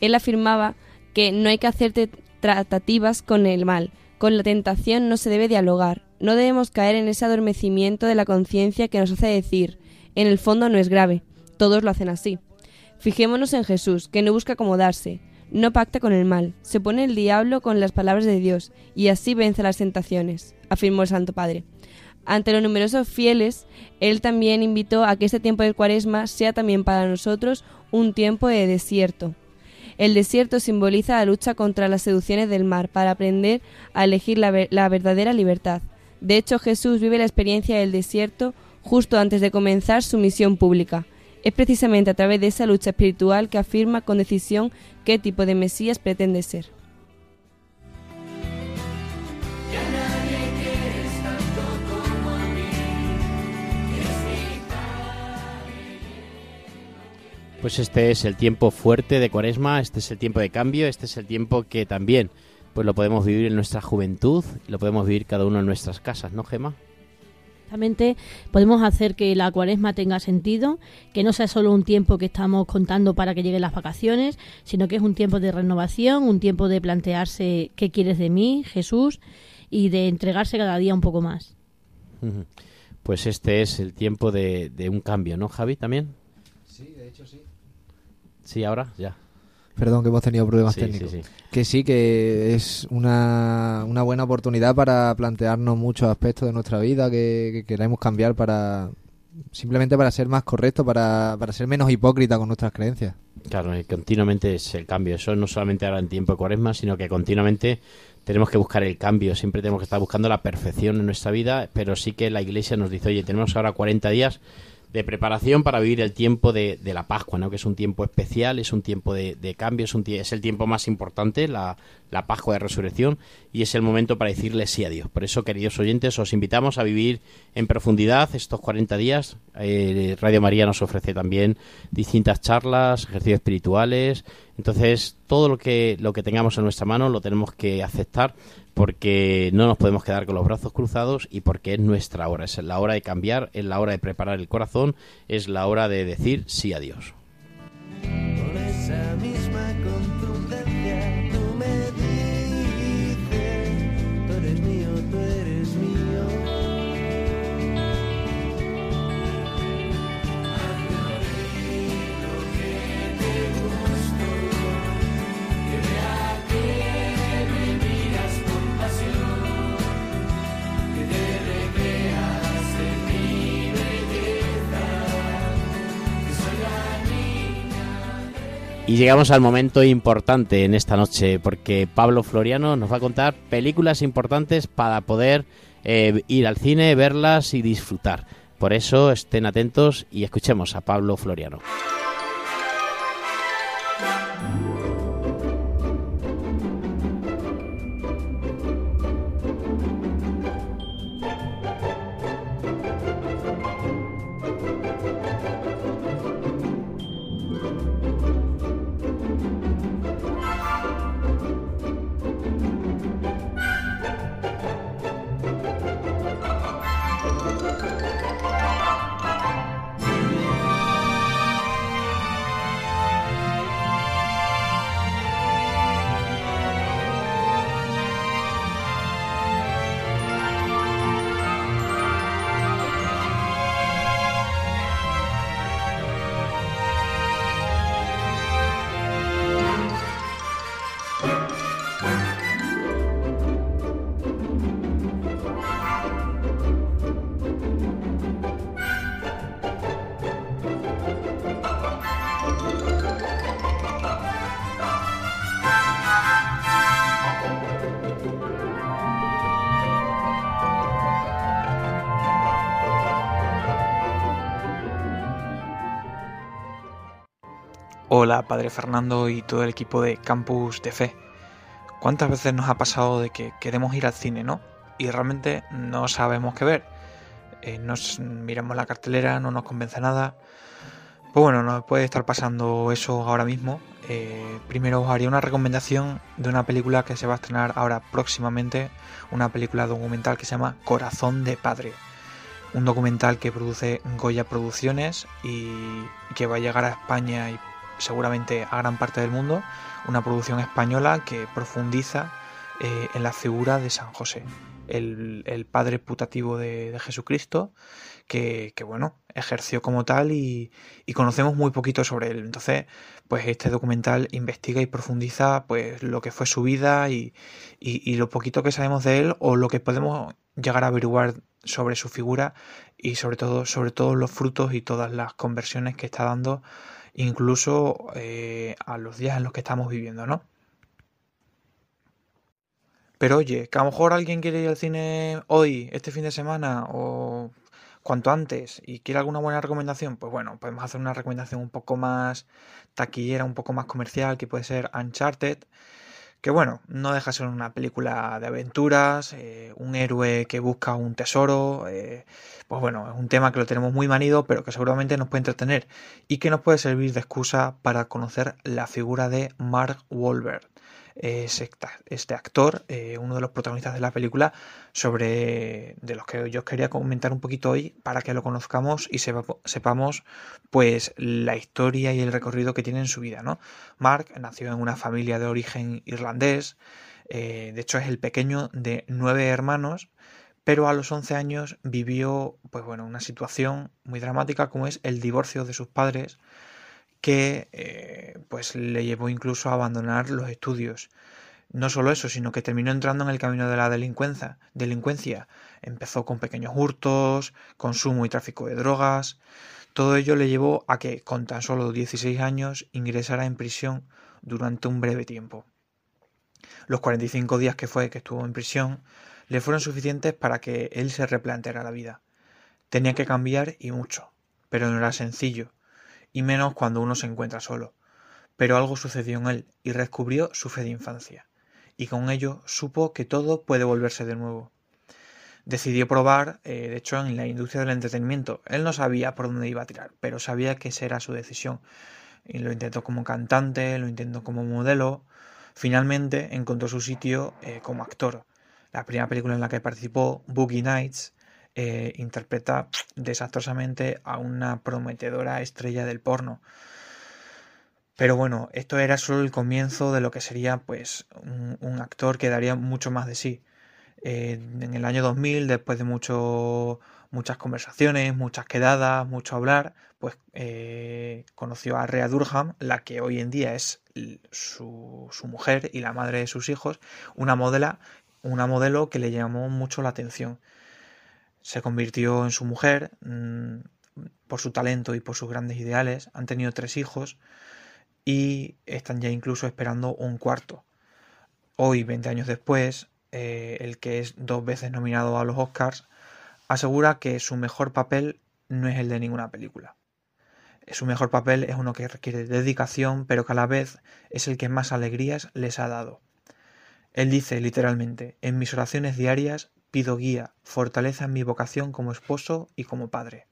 Él afirmaba que no hay que hacer tratativas con el mal, con la tentación no se debe dialogar, no debemos caer en ese adormecimiento de la conciencia que nos hace decir, en el fondo no es grave, todos lo hacen así. Fijémonos en Jesús, que no busca acomodarse, no pacta con el mal, se pone el diablo con las palabras de Dios y así vence las tentaciones, afirmó el Santo Padre. Ante los numerosos fieles, él también invitó a que este tiempo de cuaresma sea también para nosotros un tiempo de desierto. El desierto simboliza la lucha contra las seducciones del mar para aprender a elegir la, la verdadera libertad. De hecho, Jesús vive la experiencia del desierto justo antes de comenzar su misión pública. Es precisamente a través de esa lucha espiritual que afirma con decisión qué tipo de Mesías pretende ser. Pues este es el tiempo fuerte de Cuaresma, este es el tiempo de cambio, este es el tiempo que también pues lo podemos vivir en nuestra juventud, lo podemos vivir cada uno en nuestras casas, ¿no, Gema? Podemos hacer que la cuaresma tenga sentido, que no sea solo un tiempo que estamos contando para que lleguen las vacaciones, sino que es un tiempo de renovación, un tiempo de plantearse qué quieres de mí, Jesús, y de entregarse cada día un poco más. Pues este es el tiempo de, de un cambio, ¿no, Javi, también? Sí, de hecho sí. Sí, ahora, ya. Perdón que hemos tenido problemas Sí, técnicos. sí, sí. Que sí, que es una, una buena oportunidad para plantearnos muchos aspectos de nuestra vida que, que queremos cambiar para simplemente para ser más correctos, para, para ser menos hipócritas con nuestras creencias. Claro, y continuamente es el cambio. Eso no solamente ahora en tiempo de cuaresma, sino que continuamente tenemos que buscar el cambio. Siempre tenemos que estar buscando la perfección en nuestra vida, pero sí que la Iglesia nos dice, oye, tenemos ahora 40 días de preparación para vivir el tiempo de, de la Pascua, ¿no? que es un tiempo especial, es un tiempo de, de cambio, es, un es el tiempo más importante, la, la Pascua de Resurrección, y es el momento para decirle sí a Dios. Por eso, queridos oyentes, os invitamos a vivir en profundidad estos 40 días. Eh, Radio María nos ofrece también distintas charlas, ejercicios espirituales. Entonces, todo lo que, lo que tengamos en nuestra mano lo tenemos que aceptar porque no nos podemos quedar con los brazos cruzados y porque es nuestra hora, es la hora de cambiar, es la hora de preparar el corazón, es la hora de decir sí a Dios. Y llegamos al momento importante en esta noche, porque Pablo Floriano nos va a contar películas importantes para poder eh, ir al cine, verlas y disfrutar. Por eso estén atentos y escuchemos a Pablo Floriano. かっこいい。Hola, Padre Fernando y todo el equipo de Campus de Fe. ¿Cuántas veces nos ha pasado de que queremos ir al cine, no? Y realmente no sabemos qué ver. Eh, miramos la cartelera, no nos convence nada. Pues bueno, nos puede estar pasando eso ahora mismo. Eh, primero os haría una recomendación de una película que se va a estrenar ahora próximamente, una película documental que se llama Corazón de Padre. Un documental que produce Goya Producciones y que va a llegar a España y seguramente a gran parte del mundo. Una producción española que profundiza eh, en la figura de San José, el, el padre putativo de, Jesucristo, que, que, bueno, ejerció como tal y, y, conocemos muy poquito sobre él. Entonces, pues este documental investiga y profundiza pues lo que fue su vida y, y, y lo poquito que sabemos de él o lo que podemos llegar a averiguar sobre su figura y sobre todo sobre todos los frutos y todas las conversiones que está dando incluso eh, a los días en los que estamos viviendo, ¿no? Pero oye, que a lo mejor alguien quiere ir al cine hoy, este fin de semana, o cuanto antes, y quiere alguna buena recomendación, pues bueno, podemos hacer una recomendación un poco más taquillera, un poco más comercial, que puede ser Uncharted, que bueno, no deja de ser una película de aventuras, eh, un héroe que busca un tesoro, eh, pues bueno, es un tema que lo tenemos muy manido, pero que seguramente nos puede entretener y que nos puede servir de excusa para conocer la figura de Mark Wahlberg este actor, eh, uno de los protagonistas de la película, sobre de los que yo os quería comentar un poquito hoy para que lo conozcamos y sepa, sepamos pues la historia y el recorrido que tiene en su vida, ¿no? Mark nació en una familia de origen irlandés, eh, de hecho es el pequeño de nueve hermanos, pero a los 11 años vivió pues bueno, una situación muy dramática como es el divorcio de sus padres que eh, pues le llevó incluso a abandonar los estudios. No solo eso, sino que terminó entrando en el camino de la delincuencia. delincuencia. Empezó con pequeños hurtos, consumo y tráfico de drogas. Todo ello le llevó a que, con tan solo 16 años, ingresara en prisión durante un breve tiempo. Los 45 días que fue que estuvo en prisión le fueron suficientes para que él se replanteara la vida. Tenía que cambiar y mucho, pero no era sencillo, y menos cuando uno se encuentra solo. Pero algo sucedió en él y descubrió su fe de infancia, y con ello supo que todo puede volverse de nuevo. Decidió probar, eh, de hecho, en la industria del entretenimiento. Él no sabía por dónde iba a tirar, pero sabía que esa era su decisión. Y lo intentó como cantante, lo intentó como modelo. Finalmente encontró su sitio eh, como actor. La primera película en la que participó, Boogie Nights, eh, interpreta desastrosamente a una prometedora estrella del porno. Pero bueno, esto era solo el comienzo de lo que sería pues un, actor que daría mucho más de sí. Eh, en el año 2000, después de muchas conversaciones, muchas quedadas, mucho hablar, pues eh, conoció a Rhea Durham, la que hoy en día es su, su mujer y la madre de sus hijos, una modela, una modelo que le llamó mucho la atención se convirtió en su mujer mmm, por su talento y por sus grandes ideales. Han tenido tres hijos y están ya incluso esperando un cuarto. Hoy, 20 años después, eh, el que es dos veces nominado a los Oscars asegura que su mejor papel no es el de ninguna película. Su mejor papel es uno que requiere dedicación, pero que a la vez es el que más alegrías les ha dado. Él dice literalmente, en mis oraciones diarias pido guía, fortaleza en mi vocación como esposo y como padre.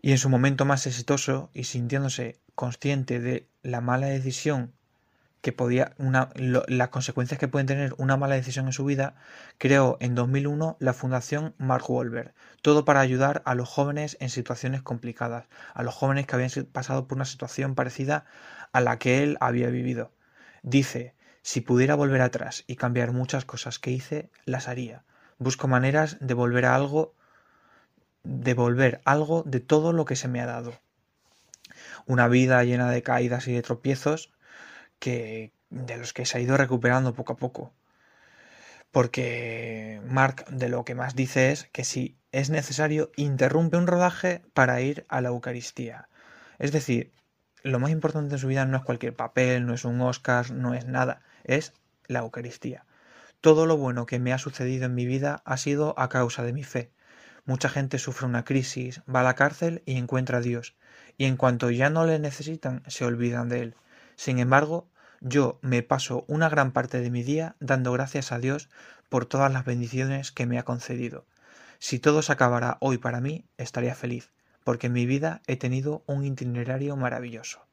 Y en su momento más exitoso y sintiéndose consciente de la mala decisión que podía, una, las consecuencias que pueden tener una mala decisión en su vida, creó en 2001 la Fundación Mark Wahlberg, todo para ayudar a los jóvenes en situaciones complicadas, a los jóvenes que habían pasado por una situación parecida a la que él había vivido. Dice, si pudiera volver atrás y cambiar muchas cosas que hice, las haría. Busco maneras de volver a algo, de volver algo de todo lo que se me ha dado. Una vida llena de caídas y de tropiezos que de los que se ha ido recuperando poco a poco. Porque Mark de lo que más dice es que si es necesario interrumpe un rodaje para ir a la Eucaristía. Es decir, lo más importante en su vida no es cualquier papel, no es un Oscar, no es nada es la Eucaristía. Todo lo bueno que me ha sucedido en mi vida ha sido a causa de mi fe. Mucha gente sufre una crisis, va a la cárcel y encuentra a Dios. y en cuanto ya no le necesitan, se olvidan de él. Sin embargo, yo me paso una gran parte de mi día dando gracias a Dios por todas las bendiciones que me ha concedido. Si todo se acabara hoy para mí, estaría feliz, porque en mi vida he tenido un itinerario maravilloso.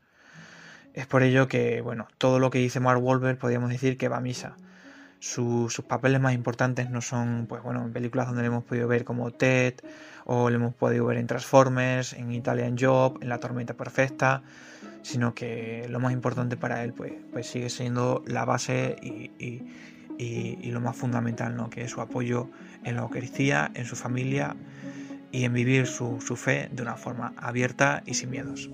Es por ello que, bueno, todo lo que dice Mark Wahlberg podríamos decir que va a misa. Su- sus papeles más importantes no son, pues bueno, en películas donde le hemos podido ver como Ted, o le hemos podido ver en Transformers, en Italian Job, en La Tormenta Perfecta, sino que lo más importante para él, pues, pues sigue siendo la base y, y- y- y lo más fundamental, ¿no? Que es su apoyo en la Eucaristía, en su familia y en vivir su, su fe de una forma abierta y sin miedos.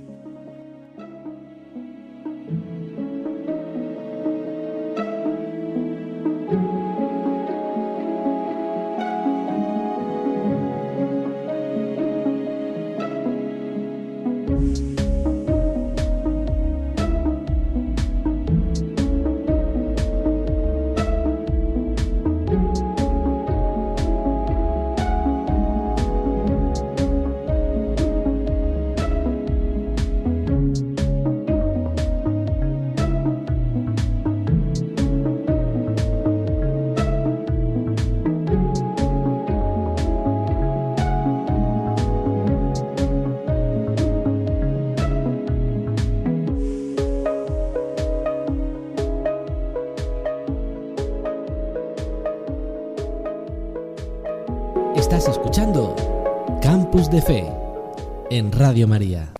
Radio María.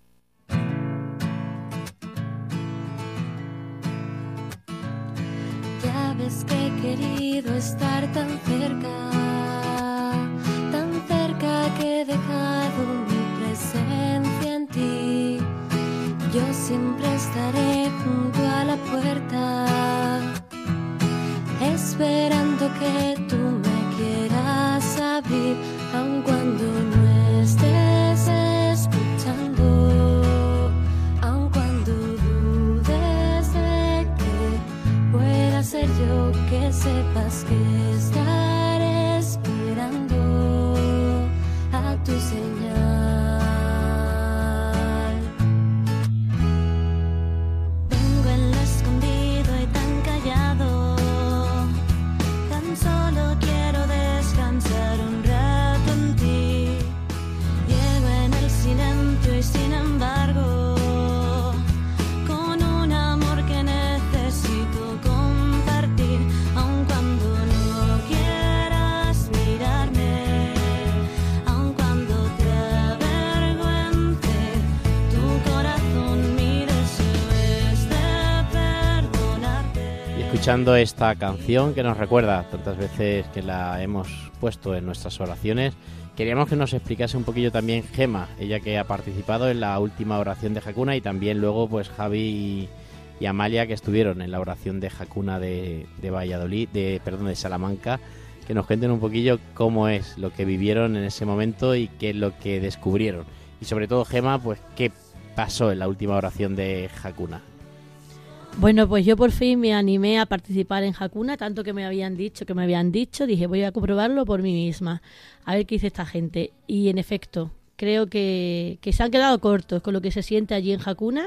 Escuchando esta canción que nos recuerda tantas veces que la hemos puesto en nuestras oraciones, queríamos que nos explicase un poquillo también Gema, ella que ha participado en la última oración de Hakuna y también luego pues Javi y, Amalia que estuvieron en la oración de Hakuna de, de Valladolid, de perdón, de Salamanca, que nos cuenten un poquillo cómo es lo que vivieron en ese momento y qué es lo que descubrieron. Y sobre todo Gema, pues qué pasó en la última oración de Hakuna. Bueno, pues yo por fin me animé a participar en Hakuna, tanto que me habían dicho, que me habían dicho, dije voy a comprobarlo por mí misma, a ver qué dice esta gente. Y en efecto, creo que, que se han quedado cortos con lo que se siente allí en Hakuna.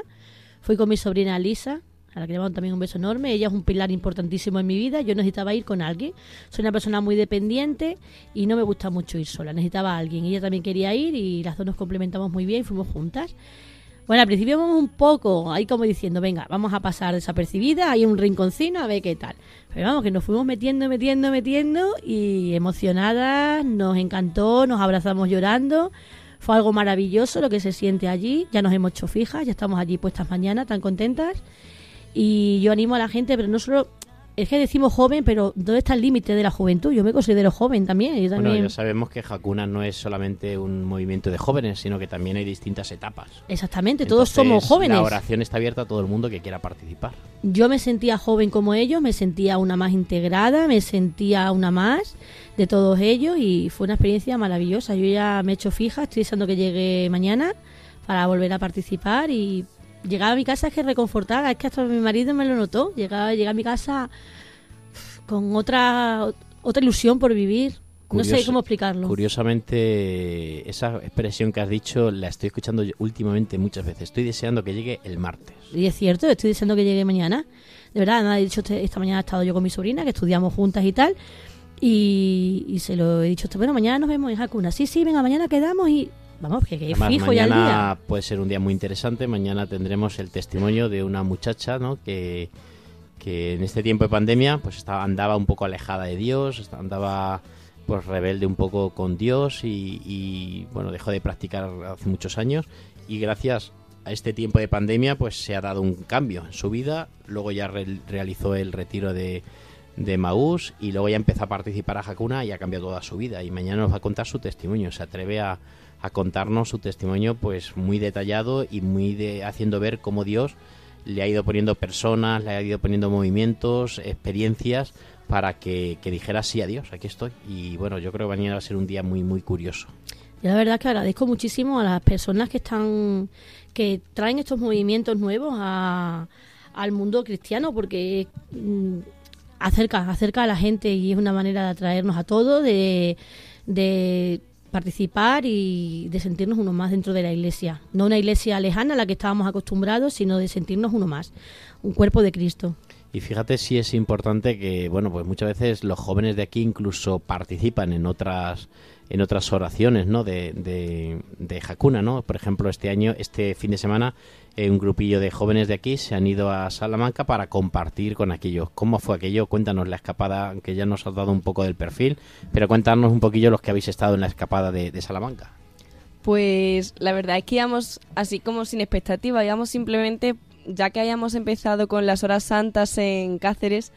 Fui con mi sobrina Lisa, a la que le mando también un beso enorme. Ella es un pilar importantísimo en mi vida. Yo necesitaba ir con alguien. Soy una persona muy dependiente y no me gusta mucho ir sola. Necesitaba alguien. Ella también quería ir y las dos nos complementamos muy bien y fuimos juntas. Bueno, al principio vamos un poco ahí como diciendo, venga, vamos a pasar desapercibida, hay un rinconcino, a ver qué tal. Pero vamos, que nos fuimos metiendo, metiendo, metiendo y emocionadas, nos encantó, nos abrazamos llorando. Fue algo maravilloso lo que se siente allí. Ya nos hemos hecho fijas, ya estamos allí puestas mañana, tan contentas. Y yo animo a la gente, pero no solo. Es que decimos joven, pero ¿dónde está el límite de la juventud? Yo me considero joven también. Yo también... Bueno, ya sabemos que Hakuna no es solamente un movimiento de jóvenes, sino que también hay distintas etapas. Exactamente, todos somos jóvenes. La oración está abierta a todo el mundo que quiera participar. Yo me sentía joven como ellos, me sentía una más integrada, me sentía una más de todos ellos y fue una experiencia maravillosa. Yo ya me he hecho fija, estoy deseando que llegue mañana para volver a participar y llegar a mi casa es que reconfortada, es que hasta mi marido me lo notó, llegar, llegar a mi casa con otra, otra ilusión por vivir, no sé cómo explicarlo. Curiosamente, esa expresión que has dicho la estoy escuchando últimamente muchas veces. Estoy deseando que llegue el martes. Y es cierto, estoy diciendo que llegue mañana. De verdad, me ha dicho este- esta mañana he estado yo con mi sobrina, que estudiamos juntas y tal. Y, y se lo he dicho, bueno, mañana nos vemos en Hakuna. Sí, sí, venga, mañana quedamos y... Vamos, que, que Además, fijo ya el día. mañana puede ser un día muy interesante. Mañana tendremos el testimonio de una muchacha ¿no? que, que en este tiempo de pandemia pues estaba, andaba un poco alejada de Dios, andaba pues rebelde un poco con Dios y, y, bueno, dejó de practicar hace muchos años y gracias a este tiempo de pandemia pues se ha dado un cambio en su vida. Luego ya re- realizó el retiro de, de Maús y luego ya empezó a participar a Hakuna y ha cambiado toda su vida y mañana nos va a contar su testimonio. Se atreve a, a contarnos su testimonio pues muy detallado y muy de haciendo ver cómo Dios le ha ido poniendo personas, le ha ido poniendo movimientos, experiencias para que, que dijera sí a Dios, aquí estoy. Y bueno, yo creo que va a ser un día muy, muy curioso. Yo la verdad que agradezco muchísimo a las personas que están que traen estos movimientos nuevos a- al mundo cristiano porque mm, acerca acerca a la gente y es una manera de atraernos a todos de, de participar y de sentirnos uno más dentro de la iglesia no una iglesia lejana a la que estábamos acostumbrados sino de sentirnos uno más un cuerpo de Cristo Y fíjate si es importante que, bueno, pues muchas veces los jóvenes de aquí incluso participan en otras en otras oraciones, ¿no? De, de, de Hakuna, ¿no? Por ejemplo, este año, este fin de semana, eh, un grupillo de jóvenes de aquí se han ido a Salamanca para compartir con aquellos. ¿Cómo fue aquello? Cuéntanos la escapada, que ya nos has dado un poco del perfil, pero cuéntanos un poquillo los que habéis estado en la escapada de, Salamanca. Pues la verdad es que íbamos así como sin expectativa, íbamos simplemente, ya que hayamos empezado con las horas santas en Cáceres,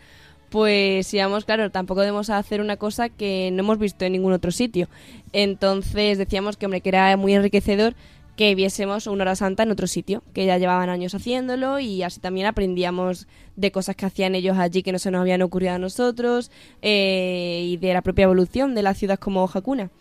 pues íbamos, claro, tampoco debemos hacer una cosa que no hemos visto en ningún otro sitio. Entonces decíamos que, hombre, que era muy enriquecedor que viésemos una hora santa en otro sitio, que ya llevaban años haciéndolo y así también aprendíamos de cosas que hacían ellos allí que no se nos habían ocurrido a nosotros eh, y de la propia evolución de la ciudad como Hakuna.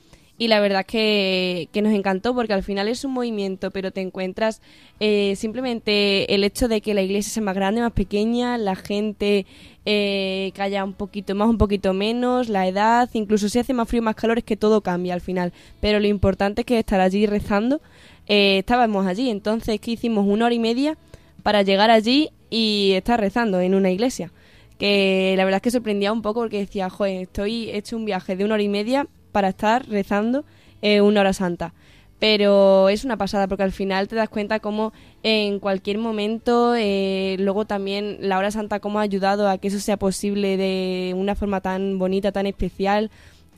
Y la verdad es que, que nos encantó porque al final es un movimiento, pero te encuentras eh, simplemente el hecho de que la iglesia sea más grande, más pequeña, la gente eh, haya un poquito más, un poquito menos, la edad, incluso si hace más frío, más calor, es que todo cambia al final. Pero lo importante es que estar allí rezando, eh, estábamos allí, entonces que hicimos una hora y media para llegar allí y estar rezando en una iglesia. Que la verdad es que sorprendía un poco porque decía, joder, estoy he hecho un viaje de una hora y media para estar rezando eh, una hora santa. Pero es una pasada porque al final te das cuenta cómo en cualquier momento, eh, luego también la hora santa, cómo ha ayudado a que eso sea posible de una forma tan bonita, tan especial,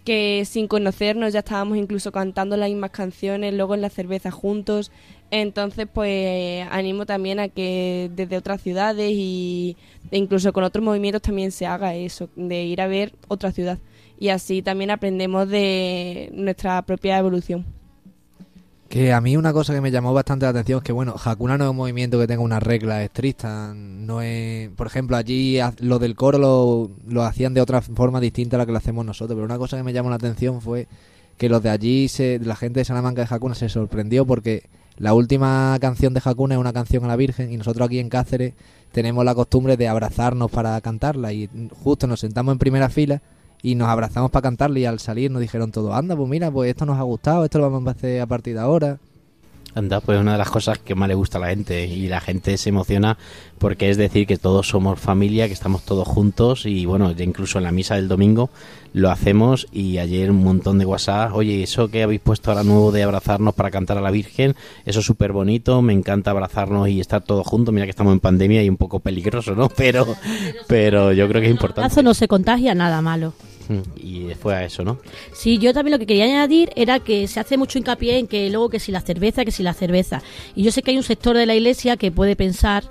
que sin conocernos ya estábamos incluso cantando las mismas canciones, luego en la cerveza juntos. Entonces, pues animo también a que desde otras ciudades y e incluso con otros movimientos también se haga eso, de ir a ver otra ciudad. Y así también aprendemos de nuestra propia evolución. Que a mí una cosa que me llamó bastante la atención es que, bueno, Hakuna no es un movimiento que tenga unas reglas estrictas. No es, por ejemplo, allí lo del coro lo, lo hacían de otra forma distinta a la que lo hacemos nosotros. Pero una cosa que me llamó la atención fue que los de allí, se, la gente de Salamanca de Hakuna se sorprendió porque la última canción de Hakuna es una canción a la Virgen y nosotros aquí en Cáceres tenemos la costumbre de abrazarnos para cantarla y justo nos sentamos en primera fila y nos abrazamos para cantarla y al salir nos dijeron todo, anda, pues mira, pues esto nos ha gustado, esto lo vamos a hacer a partir de ahora. Anda, pues una de las cosas que más le gusta a la gente y la gente se emociona porque es decir que todos somos familia, que estamos todos juntos y bueno, ya incluso en la misa del domingo lo hacemos y ayer un montón de WhatsApp, oye, eso que habéis puesto ahora nuevo de abrazarnos para cantar a la Virgen, eso es súper bonito, me encanta abrazarnos y estar todos juntos, mira que estamos en pandemia y un poco peligroso, ¿no? <laughs> Pero, pero yo creo que es importante. Abrazo no se contagia nada malo. Y fue a eso, ¿no? Sí, yo también lo que quería añadir era que se hace mucho hincapié en que luego que si la cerveza, que si la cerveza. Y yo sé que hay un sector de la iglesia que puede pensar,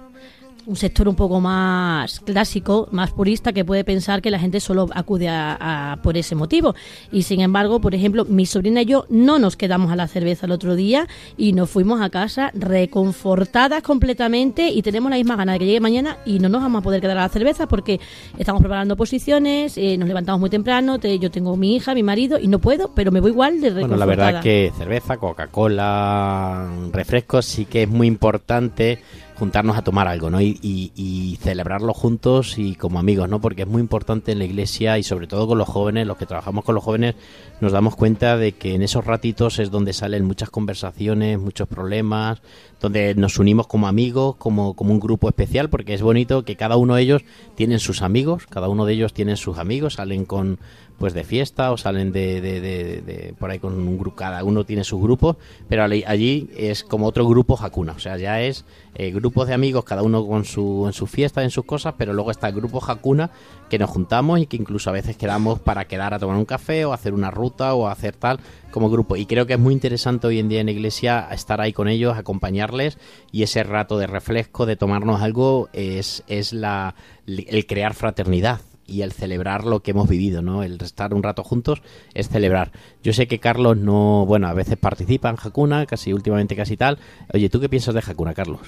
un sector un poco más clásico, más purista, que puede pensar que la gente solo acude a, a- por ese motivo. Y sin embargo, por ejemplo, mi sobrina y yo no nos quedamos a la cerveza el otro día y nos fuimos a casa reconfortadas completamente y tenemos la misma gana de que llegue mañana y no nos vamos a poder quedar a la cerveza porque estamos preparando posiciones, eh, nos levantamos muy temprano, te- yo tengo mi hija, mi marido y no puedo, pero me voy igual de Bueno, reconfortada. la verdad que cerveza, Coca-Cola, refrescos sí que es muy importante juntarnos a tomar algo, ¿no? Y, celebrarlo juntos y como amigos, ¿no? Porque es muy importante en la iglesia y sobre todo con los jóvenes, los que trabajamos con los jóvenes, nos damos cuenta de que en esos ratitos es donde salen muchas conversaciones, muchos problemas, donde nos unimos como amigos, como, un grupo especial, porque es bonito que cada uno de ellos tienen sus amigos, cada uno de ellos tienen sus amigos, salen con pues de fiesta o salen de, de- de- de- por ahí con un grupo, cada uno tiene sus grupos, pero allí es como otro grupo Hakuna, o sea, ya es eh, grupos de amigos, cada uno con su, en sus fiestas, en sus cosas, pero luego está el grupo Hakuna que nos juntamos y que incluso a veces quedamos para quedar a tomar un café o hacer una ruta o hacer tal como grupo. Y creo que es muy interesante hoy en día en la iglesia estar ahí con ellos, acompañarles y ese rato de refresco, de tomarnos algo, es, es la, el crear fraternidad y el celebrar lo que hemos vivido, ¿no? El estar un rato juntos es celebrar. Yo sé que Carlos no, bueno, a veces participa en Hakuna, casi últimamente casi tal. Oye, ¿tú qué piensas de Hakuna, Carlos?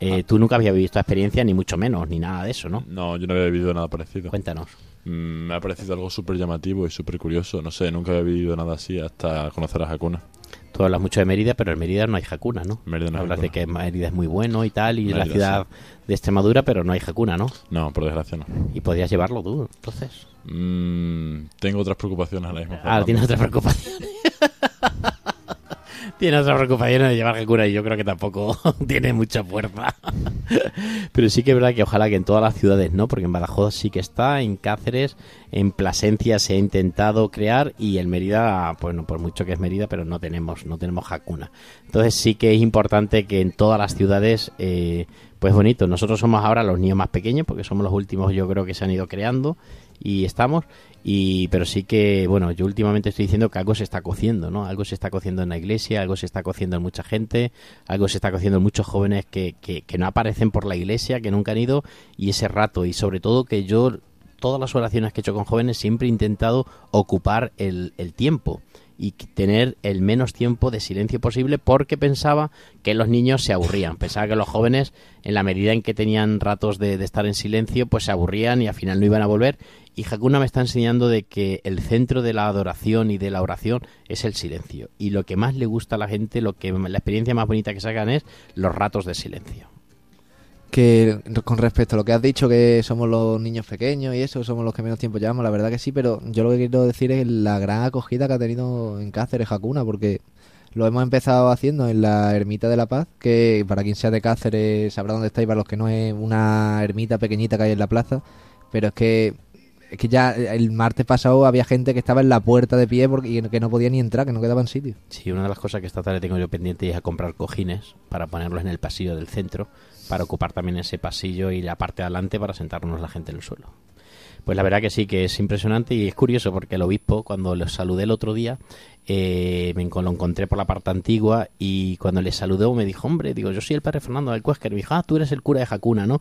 Eh, Tú nunca habías vivido esta experiencia, ni mucho menos, ni nada de eso, ¿no? No, yo no había vivido nada parecido. Cuéntanos. Mm, me ha parecido algo súper llamativo y súper curioso. No sé, nunca había vivido nada así hasta conocer a Hakuna. Tú hablas mucho de Mérida, pero en Mérida no hay Hakuna, ¿no? Mérida no hay Hablas de que Mérida es muy bueno y tal, y la ciudad de Extremadura, pero no hay Hakuna, ¿no? No, por desgracia no. Y podías llevarlo tú, entonces. Mm, tengo otras preocupaciones ahora mismo. Ah, tienes otras preocupaciones. <laughs> Tienes otras preocupaciones de llevar Hakuna y yo creo que tampoco <laughs> tiene mucha fuerza. <laughs> Pero sí que es verdad que ojalá que en todas las ciudades, ¿no? Porque en Badajoz sí que está, en Cáceres, en Plasencia se ha intentado crear y en Mérida, bueno, por mucho que es Mérida, pero no tenemos, no tenemos Hakuna. Entonces sí que es importante que en todas las ciudades, eh, pues bonito, nosotros somos ahora los niños más pequeños porque somos los últimos yo creo que se han ido creando y estamos. Y pero sí que bueno yo últimamente estoy diciendo que algo se está cociendo no algo se está cociendo en la iglesia algo se está cociendo en mucha gente algo se está cociendo en muchos jóvenes que, que, que no aparecen por la iglesia que nunca han ido y ese rato. Y sobre todo que yo todas las oraciones que he hecho con jóvenes siempre he intentado ocupar el, el tiempo y tener el menos tiempo de silencio posible porque pensaba que los niños se aburrían. Pensaba que los jóvenes, en la medida en que tenían ratos de, de estar en silencio, pues se aburrían y al final no iban a volver. Y Hakuna me está enseñando de que el centro de la adoración y de la oración es el silencio. Y lo que más le gusta a la gente, lo que la experiencia más bonita que sacan es los ratos de silencio. Que con respecto a lo que has dicho, que somos los niños pequeños y eso, somos los que menos tiempo llevamos, la verdad que sí, pero yo lo que quiero decir es la gran acogida que ha tenido en Cáceres Hakuna, porque lo hemos empezado haciendo en la Ermita de la Paz, que para quien sea de Cáceres sabrá dónde está y para los que no es una ermita pequeñita que hay en la plaza, pero es que es que ya el martes pasado había gente que estaba en la puerta de pie porque que no podía ni entrar, que no quedaban sitio. Sí, una de las cosas que esta tarde tengo yo pendiente es a comprar cojines para ponerlos en el pasillo del centro, para ocupar también ese pasillo y la parte de adelante para sentarnos la gente en el suelo. Pues la verdad que sí, que es impresionante y es curioso porque el obispo, cuando lo saludé el otro día, eh, me lo encontré por la parte antigua y cuando le saludó me dijo, hombre, digo, yo soy el padre Fernando del Cuescar. Y me dijo, ah, tú eres el cura de Jacuna, ¿no?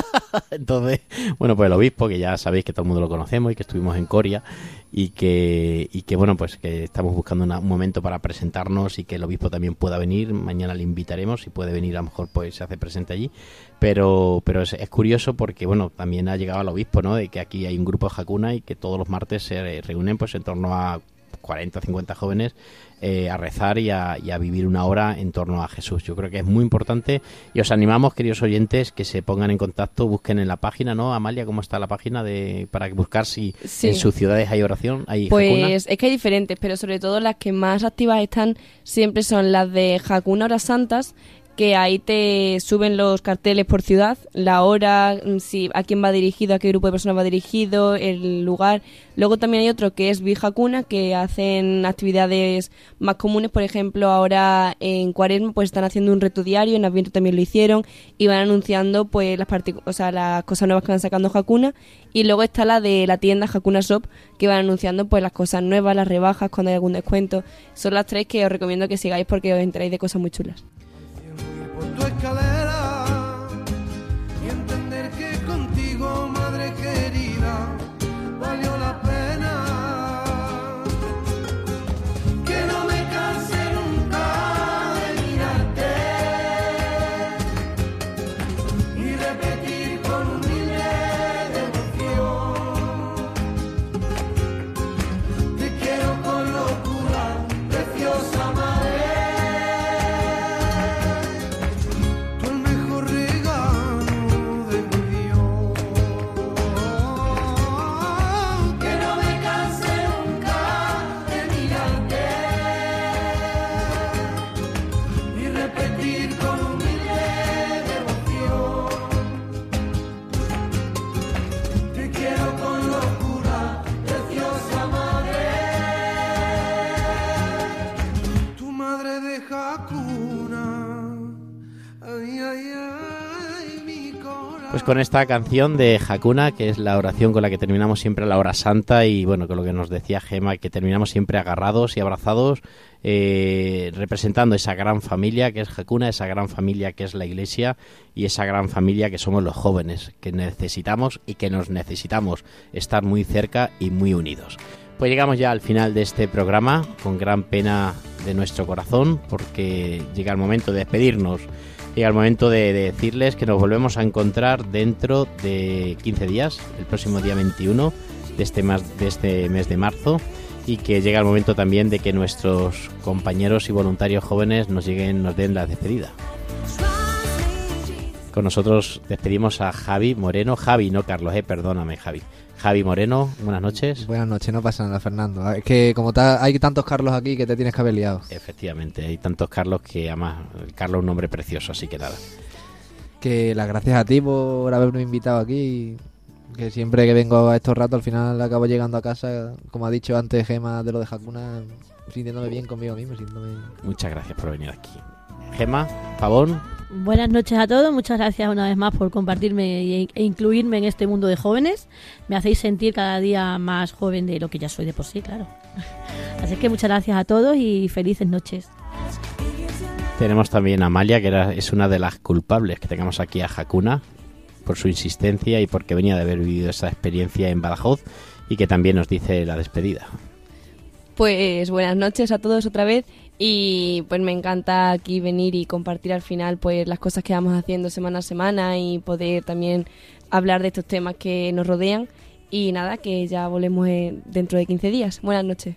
<laughs> Entonces, bueno, pues el obispo, que ya sabéis que todo el mundo lo conocemos y que estuvimos en Coria y que, y que bueno, pues que estamos buscando un momento para presentarnos y que el obispo también pueda venir. Mañana le invitaremos, si puede venir a lo mejor pues se hace presente allí. Pero, pero es, curioso porque, bueno, también ha llegado al obispo, ¿no? De que aquí hay un grupo de Hakuna y que todos los martes se reúnen pues en torno a 40 o 50 jóvenes eh, a rezar y a, y a vivir una hora en torno a Jesús. Yo creo que es muy importante y os animamos, queridos oyentes, que se pongan en contacto, busquen en la página, ¿no? Amalia, ¿cómo está la página de para buscar si Sí. en sus ciudades hay oración? ¿Hay? Pues es que hay diferentes, pero sobre todo las que más activas están siempre son las de Hakuna Horas Santas, que ahí te suben los carteles por ciudad, la hora, mm, si a quién va dirigido, a qué grupo de personas va dirigido, el lugar. Luego también hay otro que es Hakuna, que hacen actividades más comunes, por ejemplo, ahora en Cuaresma pues están haciendo un reto diario, en Adviento también lo hicieron y van anunciando pues las o sea, las cosas nuevas que van sacando Hakuna y luego está la de la tienda Hakuna Shop que van anunciando pues las cosas nuevas, las rebajas, cuando hay algún descuento. Son las tres que os recomiendo que sigáis porque os enteráis de cosas muy chulas. Con esta canción de Hakuna, que es la oración con la que terminamos siempre la hora santa y bueno, con lo que nos decía Gema, que terminamos siempre agarrados y abrazados, eh, representando esa gran familia que es Hakuna, esa gran familia que es la iglesia y esa gran familia que somos los jóvenes, que necesitamos y que nos necesitamos estar muy cerca y muy unidos. Pues llegamos ya al final de este programa, con gran pena de nuestro corazón, porque llega el momento de despedirnos llega el momento de, decirles que nos volvemos a encontrar dentro de 15 días, el próximo día 21 de este, de este mes de marzo y que llega el momento también de que nuestros compañeros y voluntarios jóvenes nos lleguen, nos den la despedida. Con nosotros despedimos a Javi Moreno, Javi, no Carlos, eh, perdóname Javi. Javi Moreno, buenas noches. Buenas noches, no pasa nada, Fernando. Es que como hay tantos Carlos aquí que te tienes que haber liado. Efectivamente, hay tantos Carlos que además Carlos es un nombre precioso, así que nada. Que las gracias a ti por haberme invitado aquí. Que siempre que vengo a estos ratos al final acabo llegando a casa, como ha dicho antes Gema de lo de Hakuna, sintiéndome bien conmigo mismo. Sintiéndome... Muchas gracias por venir aquí. Gema, Pavón. Buenas noches a todos, muchas gracias una vez más por compartirme e incluirme en este mundo de jóvenes. Me hacéis sentir cada día más joven de lo que ya soy de por sí, claro. <laughs> Así que muchas gracias a todos y felices noches. Tenemos también a Amalia, que era, es una de las culpables que tengamos aquí a Hakuna, por su insistencia y porque venía de haber vivido esa experiencia en Badajoz y que también nos dice la despedida. Pues buenas noches a todos otra vez y pues me encanta aquí venir y compartir al final pues las cosas que vamos haciendo semana a semana y poder también hablar de estos temas que nos rodean. Y nada, que ya volvemos eh, dentro de 15 días. Buenas noches.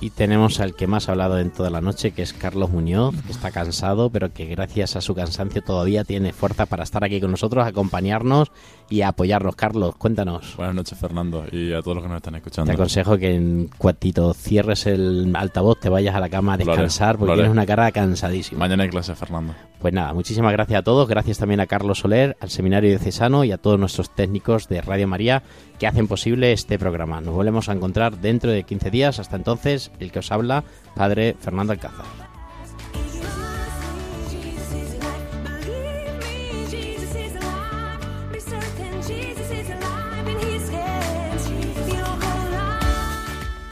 Y tenemos al que más ha hablado en toda la noche, que es Carlos Muñoz, que está cansado, pero que gracias a su cansancio todavía tiene fuerza para estar aquí con nosotros, acompañarnos y apoyarnos. Carlos, cuéntanos. Buenas noches, Fernando, y a todos los que nos están escuchando. Te aconsejo que en cuantito cierres el altavoz, te vayas a la cama a descansar, porque tienes una cara cansadísima. Mañana hay clase, Fernando. Pues nada, muchísimas gracias a todos. Gracias también a Carlos Soler, al Seminario de Cesano y a todos nuestros técnicos de Radio María que hacen posible este programa. Nos volvemos a encontrar dentro de 15 días. Hasta entonces, el que os habla, Padre Fernando Alcázar.